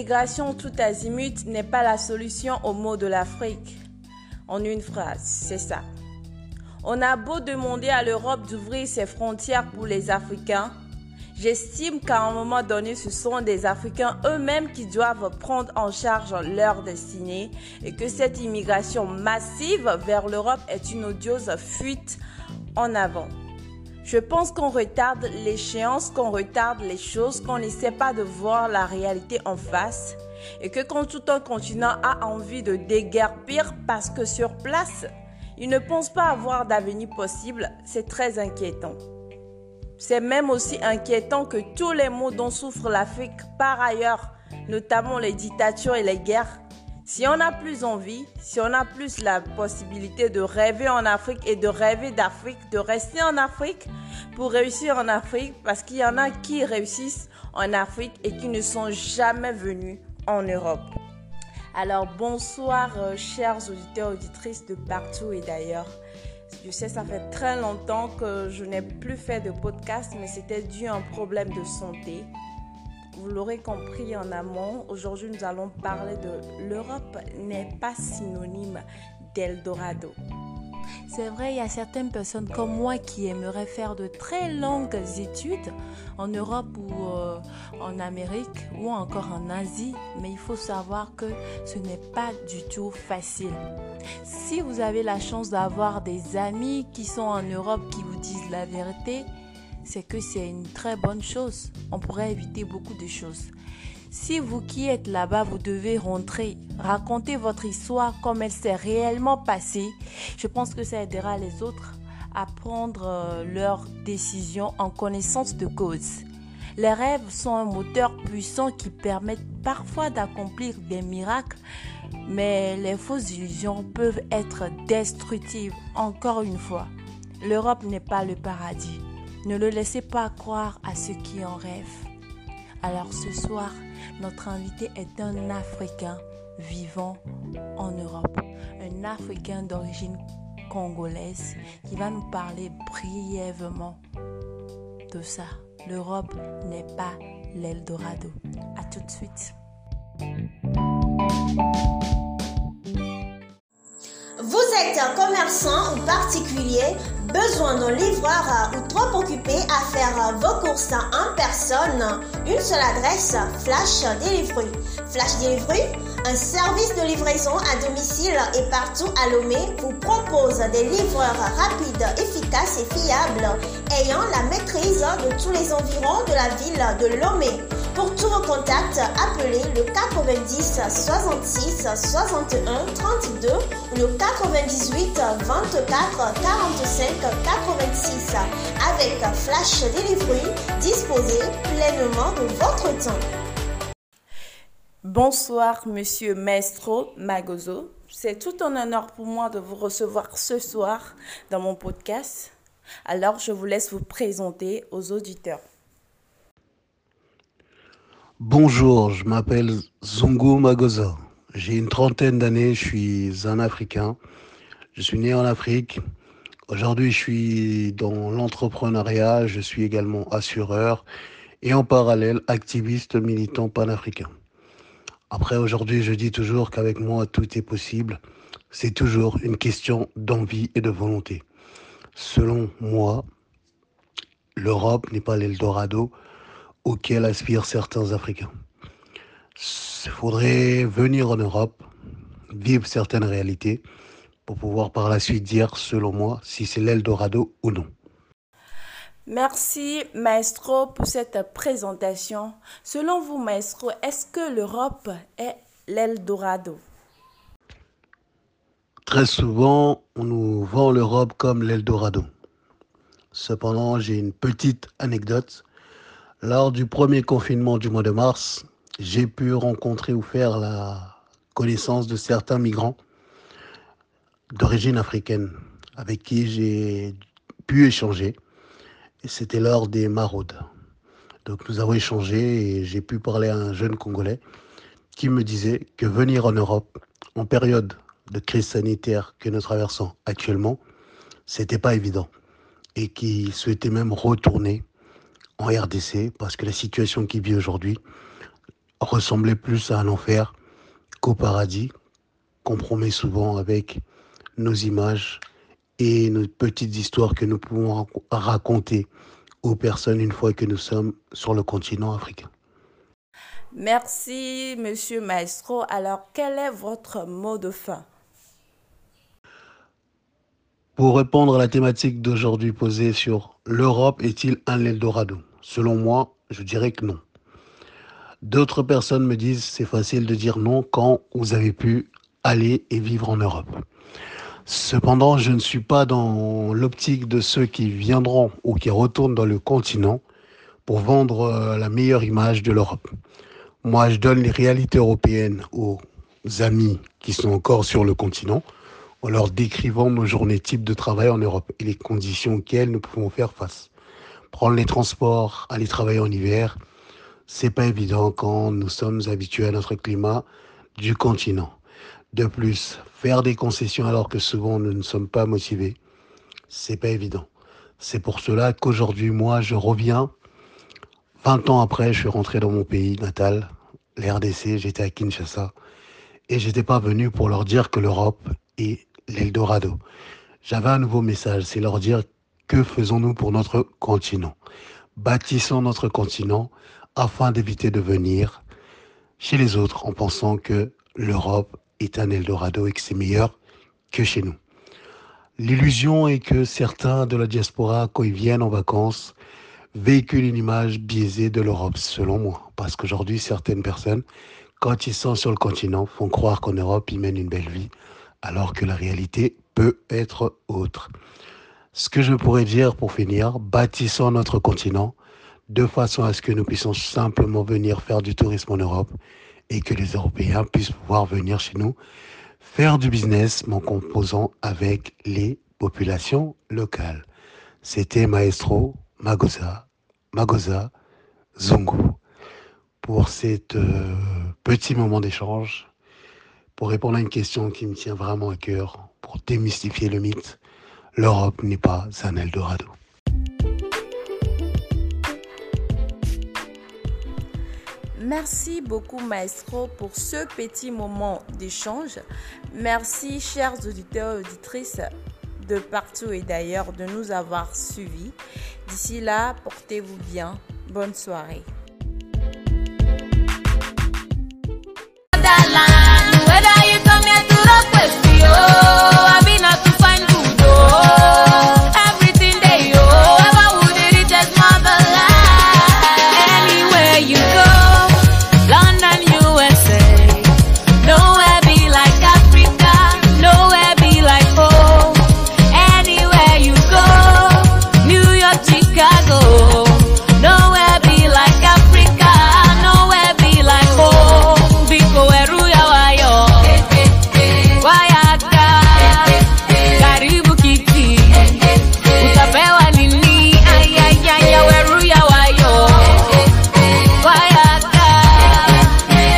L'immigration tout azimut n'est pas la solution aux maux de l'Afrique. En une phrase, c'est ça. On a beau demander à l'Europe d'ouvrir ses frontières pour les Africains, j'estime qu'à un moment donné, ce sont des Africains eux-mêmes qui doivent prendre en charge leur destinée et que cette immigration massive vers l'Europe est une odieuse fuite en avant. Je pense qu'on retarde l'échéance, qu'on retarde les choses, qu'on n'essaie pas de voir la réalité en face et que quand tout un continent a envie de déguerpir parce que sur place, il ne pense pas avoir d'avenir possible, c'est très inquiétant. C'est même aussi inquiétant que tous les maux dont souffre l'Afrique par ailleurs, notamment les dictatures et les guerres, si on a plus envie, si on a plus la possibilité de rêver en Afrique et de rêver d'Afrique, de rester en Afrique pour réussir en Afrique, parce qu'il y en a qui réussissent en Afrique et qui ne sont jamais venus en Europe. Alors bonsoir euh, chers auditeurs, auditrices de partout et d'ailleurs. Je sais, ça fait très longtemps que je n'ai plus fait de podcast, mais c'était dû à un problème de santé. Vous l'aurez compris en amont, aujourd'hui nous allons parler de l'Europe n'est pas synonyme d'Eldorado. C'est vrai, il y a certaines personnes comme moi qui aimeraient faire de très longues études en Europe ou euh, en Amérique ou encore en Asie, mais il faut savoir que ce n'est pas du tout facile. Si vous avez la chance d'avoir des amis qui sont en Europe qui vous disent la vérité, c'est que c'est une très bonne chose. On pourrait éviter beaucoup de choses. Si vous qui êtes là-bas, vous devez rentrer, raconter votre histoire comme elle s'est réellement passée, je pense que ça aidera les autres à prendre euh, leurs décisions en connaissance de cause. Les rêves sont un moteur puissant qui permet parfois d'accomplir des miracles, mais les fausses illusions peuvent être destructives. Encore une fois, l'Europe n'est pas le paradis. Ne le laissez pas croire à ceux qui en rêvent. Alors ce soir, notre invité est un Africain vivant en Europe, un Africain d'origine congolaise qui va nous parler brièvement de ça. L'Europe n'est pas l'Eldorado. À tout de suite. Êtes commerçant ou particulier, besoin d'un livreur ou trop occupé à faire vos courses en personne, une seule adresse, Flash Delivery. Flash Delivery, un service de livraison à domicile et partout à Lomé, vous propose des livreurs rapides, efficaces et fiables, ayant la maîtrise de tous les environs de la ville de Lomé. Pour tout vos contacts, appelez le 90 66 61 32 ou le 98 24 45 86. Avec Flash Delivery, disposez pleinement de votre temps. Bonsoir, monsieur Maestro Magozo. C'est tout un honneur pour moi de vous recevoir ce soir dans mon podcast. Alors, je vous laisse vous présenter aux auditeurs. Bonjour, je m'appelle Zungu Magozo. J'ai une trentaine d'années, je suis un Africain. Je suis né en Afrique. Aujourd'hui, je suis dans l'entrepreneuriat, je suis également assureur et en parallèle activiste militant panafricain. Après, aujourd'hui, je dis toujours qu'avec moi, tout est possible. C'est toujours une question d'envie et de volonté. Selon moi, l'Europe n'est pas l'Eldorado auquel aspirent certains Africains. Il faudrait venir en Europe, vivre certaines réalités, pour pouvoir par la suite dire, selon moi, si c'est l'Eldorado ou non. Merci, Maestro, pour cette présentation. Selon vous, Maestro, est-ce que l'Europe est l'Eldorado? Très souvent, on nous vend l'Europe comme l'Eldorado. Cependant, j'ai une petite anecdote. Lors du premier confinement du mois de mars, j'ai pu rencontrer ou faire la connaissance de certains migrants d'origine africaine avec qui j'ai pu échanger. C'était lors des maraudes. Donc nous avons échangé et j'ai pu parler à un jeune Congolais qui me disait que venir en Europe en période de crise sanitaire que nous traversons actuellement, c'était pas évident et qui souhaitait même retourner en RDC parce que la situation qu'il vit aujourd'hui ressemblait plus à un enfer qu'au paradis qu'on promet souvent avec nos images et nos petites histoires que nous pouvons raconter aux personnes une fois que nous sommes sur le continent africain. Merci, monsieur Maestro. Alors, quel est votre mot de fin? Pour répondre à la thématique d'aujourd'hui posée sur l'Europe est-il un Eldorado? Selon moi, je dirais que non. D'autres personnes me disent c'est facile de dire non quand vous avez pu aller et vivre en Europe. Cependant, je ne suis pas dans l'optique de ceux qui viendront ou qui retournent dans le continent pour vendre euh, la meilleure image de l'Europe. Moi, je donne les réalités européennes aux amis qui sont encore sur le continent en leur décrivant nos journées types de travail en Europe et les conditions auxquelles nous pouvons faire face. Prendre les transports, aller travailler en hiver, c'est pas évident quand nous sommes habitués à notre climat du continent. De plus, faire des concessions alors que souvent nous ne sommes pas motivés, c'est pas évident. C'est pour cela qu'aujourd'hui, moi, je reviens. 20 ans après, je suis rentré dans mon pays natal, l'RDC, j'étais à Kinshasa, et j'étais pas venu pour leur dire que l'Europe est l'Eldorado. J'avais un nouveau message, c'est leur dire que faisons-nous pour notre continent? Bâtissons notre continent afin d'éviter de venir chez les autres en pensant que l'Europe est un Eldorado et que c'est meilleur que chez nous. L'illusion est que certains de la diaspora, quand ils viennent en vacances, véhiculent une image biaisée de l'Europe, selon moi. Parce qu'aujourd'hui, certaines personnes, quand ils sont sur le continent, font croire qu'en Europe, ils mènent une belle vie, alors que la réalité peut être autre. Ce que je pourrais dire pour finir, bâtissons notre continent de façon à ce que nous puissions simplement venir faire du tourisme en Europe et que les Européens puissent pouvoir venir chez nous faire du business en composant avec les populations locales. C'était Maestro Magosa, Magosa Zongo pour cet euh, petit moment d'échange, pour répondre à une question qui me tient vraiment à cœur, pour démystifier le mythe. L'Europe n'est pas un Eldorado. Merci beaucoup, Maestro, pour ce petit moment d'échange. Merci, chers auditeurs et auditrices de partout et d'ailleurs, de nous avoir suivis. D'ici là, portez-vous bien. Bonne soirée.